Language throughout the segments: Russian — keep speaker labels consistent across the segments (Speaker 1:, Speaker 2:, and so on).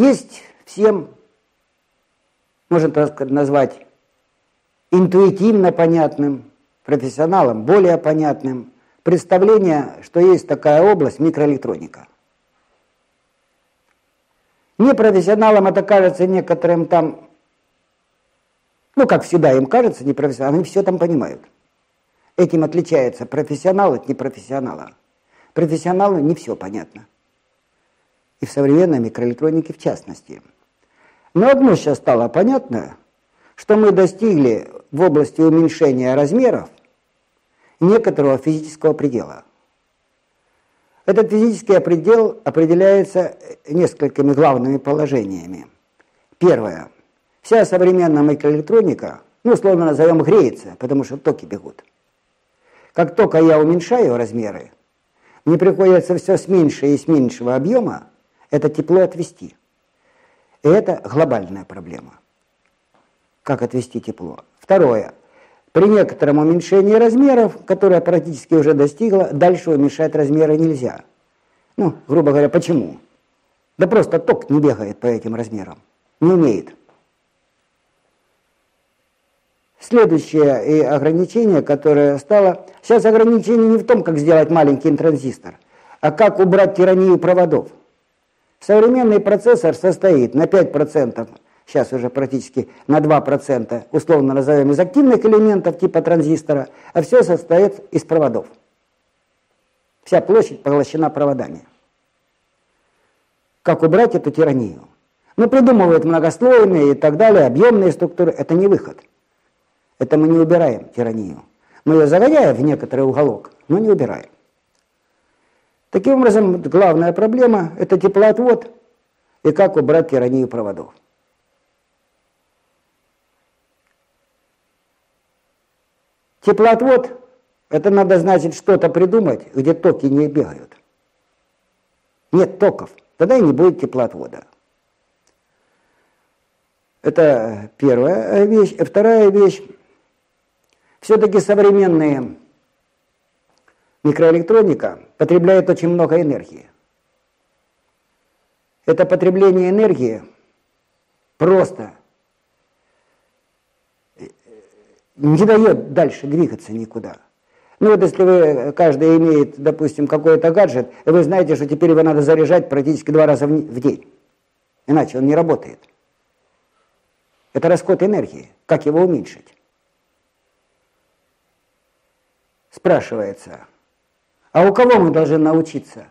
Speaker 1: Есть всем, можно так назвать, интуитивно понятным, профессионалам более понятным, представление, что есть такая область микроэлектроника. Непрофессионалам это кажется некоторым там, ну, как всегда им кажется, непрофессионалам, они все там понимают. Этим отличается профессионал от непрофессионала. Профессионалу не все понятно. И в современной микроэлектронике в частности. Но одно сейчас стало понятно, что мы достигли в области уменьшения размеров некоторого физического предела. Этот физический предел определяется несколькими главными положениями. Первое. Вся современная микроэлектроника, ну, условно назовем, греется, потому что токи бегут. Как только я уменьшаю размеры, мне приходится все с меньшего и с меньшего объема это тепло отвести. И это глобальная проблема. Как отвести тепло? Второе. При некотором уменьшении размеров, которое практически уже достигло, дальше уменьшать размеры нельзя. Ну, грубо говоря, почему? Да просто ток не бегает по этим размерам. Не умеет. Следующее и ограничение, которое стало... Сейчас ограничение не в том, как сделать маленький транзистор, а как убрать тиранию проводов. Современный процессор состоит на 5%, сейчас уже практически на 2%, условно назовем, из активных элементов типа транзистора, а все состоит из проводов. Вся площадь поглощена проводами. Как убрать эту тиранию? Ну, придумывают многослойные и так далее, объемные структуры. Это не выход. Это мы не убираем тиранию. Мы ее загоняем в некоторый уголок, но не убираем. Таким образом, главная проблема – это теплоотвод и как убрать тиранию проводов. Теплоотвод – это надо, значит, что-то придумать, где токи не бегают. Нет токов, тогда и не будет теплоотвода. Это первая вещь. Вторая вещь – все-таки современная микроэлектроника потребляет очень много энергии. Это потребление энергии просто не дает дальше двигаться никуда. Ну вот если вы, каждый имеет, допустим, какой-то гаджет, и вы знаете, что теперь его надо заряжать практически два раза в день. Иначе он не работает. Это расход энергии. Как его уменьшить? спрашивается, а у кого мы должны научиться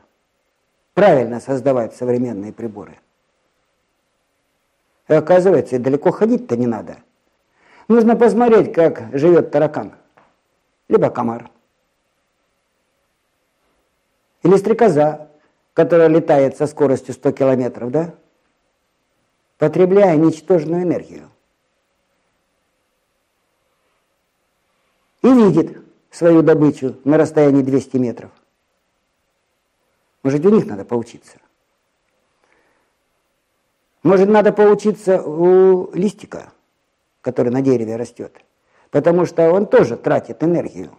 Speaker 1: правильно создавать современные приборы? И оказывается, далеко ходить-то не надо. Нужно посмотреть, как живет таракан, либо комар, или стрекоза, которая летает со скоростью 100 километров, да? потребляя ничтожную энергию. И видит, свою добычу на расстоянии 200 метров. Может, у них надо поучиться. Может, надо поучиться у листика, который на дереве растет, потому что он тоже тратит энергию.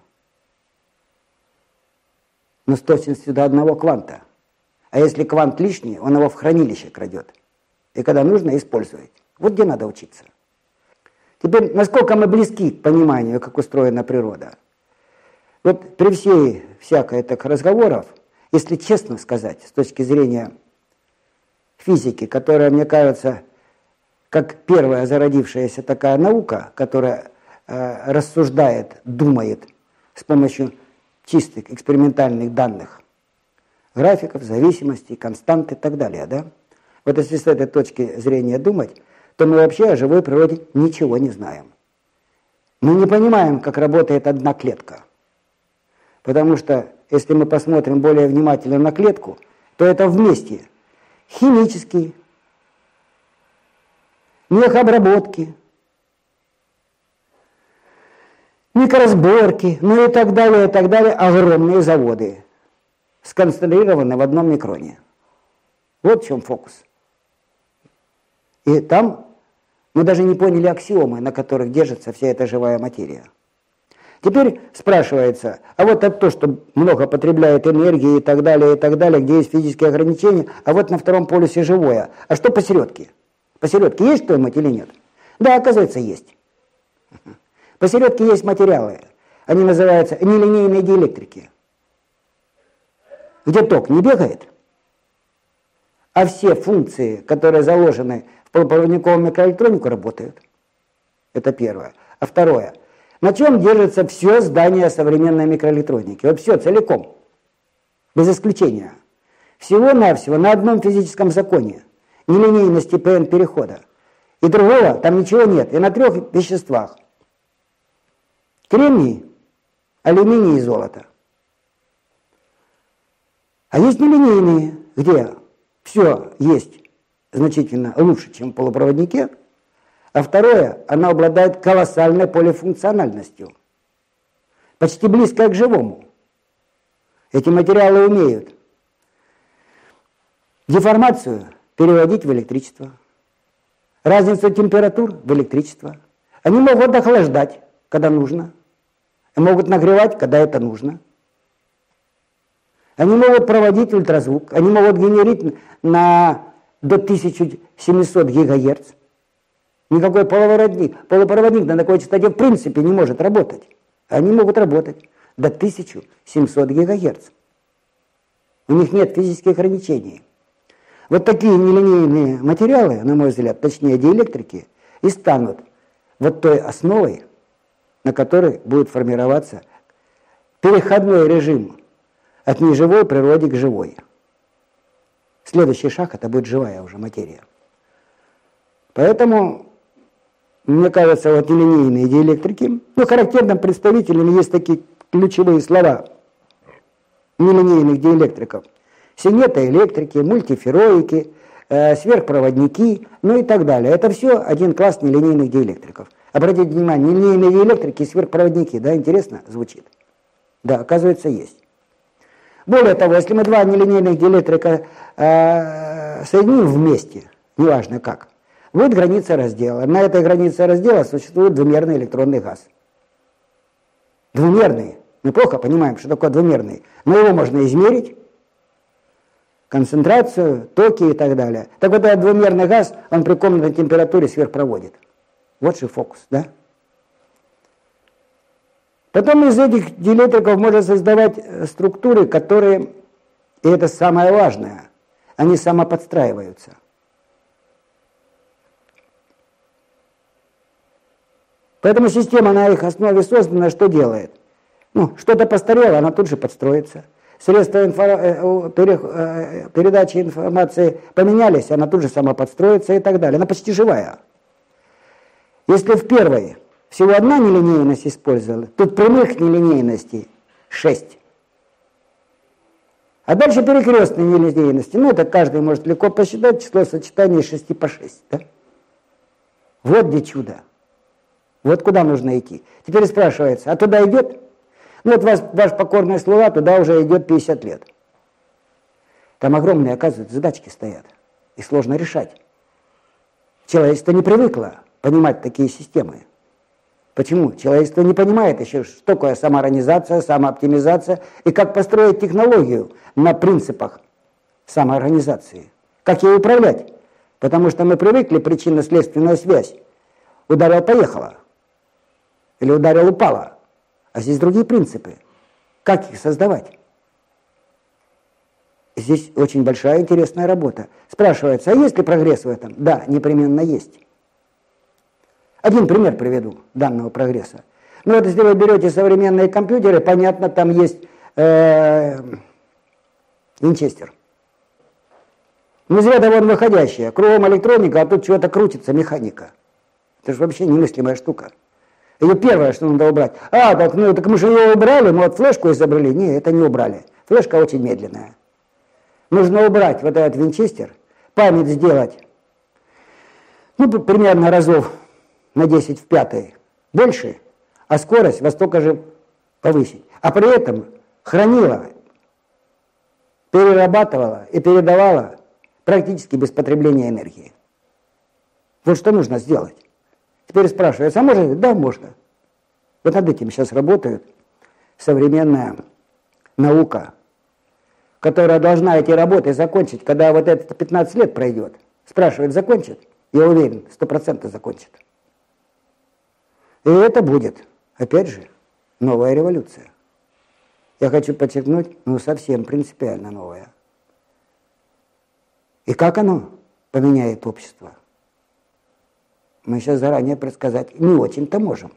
Speaker 1: Но с точностью до одного кванта. А если квант лишний, он его в хранилище крадет. И когда нужно, использовать. Вот где надо учиться. Теперь, насколько мы близки к пониманию, как устроена природа – вот при всей всякой так разговоров, если честно сказать, с точки зрения физики, которая, мне кажется, как первая зародившаяся такая наука, которая э, рассуждает, думает с помощью чистых экспериментальных данных, графиков, зависимостей, констант и так далее, да? Вот если с этой точки зрения думать, то мы вообще о живой природе ничего не знаем. Мы не понимаем, как работает одна клетка – Потому что, если мы посмотрим более внимательно на клетку, то это вместе химические, мехобработки, микроразборки, ну и так далее, и так далее, огромные заводы, сконцентрированы в одном микроне. Вот в чем фокус. И там мы даже не поняли аксиомы, на которых держится вся эта живая материя. Теперь спрашивается, а вот это то, что много потребляет энергии и так далее, и так далее, где есть физические ограничения, а вот на втором полюсе живое. А что посередке? Посередке есть что-нибудь или нет? Да, оказывается, есть. Посередке есть материалы. Они называются нелинейные диэлектрики. Где ток не бегает, а все функции, которые заложены в полупроводниковую микроэлектронику, работают. Это первое. А второе. На чем держится все здание современной микроэлектроники? Вот все, целиком. Без исключения. Всего-навсего на одном физическом законе. Нелинейности ПН перехода. И другого там ничего нет. И на трех веществах. Кремний, алюминий и золото. А есть нелинейные, где все есть значительно лучше, чем в полупроводнике. А второе, она обладает колоссальной полифункциональностью. Почти близко к живому. Эти материалы умеют деформацию переводить в электричество, разницу температур в электричество. Они могут охлаждать, когда нужно, и могут нагревать, когда это нужно. Они могут проводить ультразвук, они могут генерить на до 1700 гигагерц. Никакой полупроводник, полупроводник на такой частоте в принципе не может работать. Они могут работать до 1700 гигагерц. У них нет физических ограничений. Вот такие нелинейные материалы, на мой взгляд, точнее диэлектрики, и станут вот той основой, на которой будет формироваться переходной режим от неживой природы к живой. Следующий шаг это будет живая уже материя. Поэтому, мне кажется, вот нелинейные диэлектрики, ну, характерным представителем есть такие ключевые слова нелинейных диэлектриков. Синетоэлектрики, мультифероики, э, сверхпроводники, ну и так далее. Это все один класс нелинейных диэлектриков. Обратите внимание, нелинейные диэлектрики и сверхпроводники, да, интересно звучит? Да, оказывается, есть. Более того, если мы два нелинейных диэлектрика э, соединим вместе, неважно как, будет граница раздела. На этой границе раздела существует двумерный электронный газ. Двумерный. Мы плохо понимаем, что такое двумерный. Но его можно измерить, концентрацию, токи и так далее. Так вот этот двумерный газ, он при комнатной температуре сверхпроводит. Вот же фокус, да? Потом из этих диэлектриков можно создавать э, структуры, которые, и это самое важное, они самоподстраиваются. Поэтому система на их основе создана, что делает? Ну, что-то постарело, она тут же подстроится. Средства инфо... Э, э, передачи информации поменялись, она тут же сама подстроится и так далее. Она почти живая. Если в первой всего одна нелинейность использовала. Тут прямых нелинейностей шесть. А дальше перекрестные нелинейности. Ну, это каждый может легко посчитать число сочетаний 6 по 6. Да? Вот где чудо. Вот куда нужно идти. Теперь спрашивается, а туда идет? Ну, вот ваш, ваш покорный слуга туда уже идет 50 лет. Там огромные, оказывается, задачки стоят. И сложно решать. Человечество не привыкло понимать такие системы. Почему? Человечество не понимает еще, что такое самоорганизация, самооптимизация и как построить технологию на принципах самоорганизации. Как ее управлять? Потому что мы привыкли причинно-следственная связь. Ударил, поехала. Или ударил, упала. А здесь другие принципы. Как их создавать? Здесь очень большая интересная работа. Спрашивается, а есть ли прогресс в этом? Да, непременно есть. Один пример приведу данного прогресса. Ну вот если вы берете современные компьютеры, понятно, там есть э, винчестер. Ну зря вон выходящая. Кругом электроника, а тут чего-то крутится, механика. Это же вообще немыслимая штука. Это первое, что надо убрать. А, так, ну, так мы же ее убрали, мы вот флешку изобрели. Не, это не убрали. Флешка очень медленная. Нужно убрать вот этот винчестер, память сделать, ну, примерно разов на 10 в пятой больше, а скорость во столько же повысить. А при этом хранила, перерабатывала и передавала практически без потребления энергии. Вот что нужно сделать. Теперь спрашивается, а можно? Да, можно. Вот над этим сейчас работает современная наука, которая должна эти работы закончить, когда вот это 15 лет пройдет. Спрашивает, закончит? Я уверен, 100% закончит. И это будет, опять же, новая революция. Я хочу подчеркнуть, ну совсем принципиально новая. И как оно поменяет общество? Мы сейчас заранее предсказать не очень-то можем.